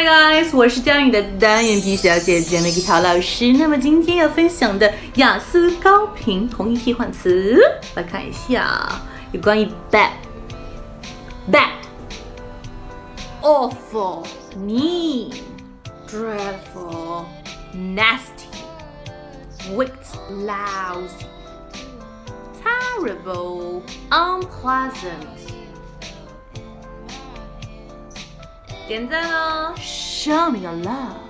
Hi guys，我是教你的单眼皮小姐姐梅吉桃老师。那么今天要分享的雅思高频同义替换词，来看一下，有关于 bad、bad、awful、mean、dreadful、nasty、wicked、lousy、terrible、unpleasant。点赞哦，Show me your love。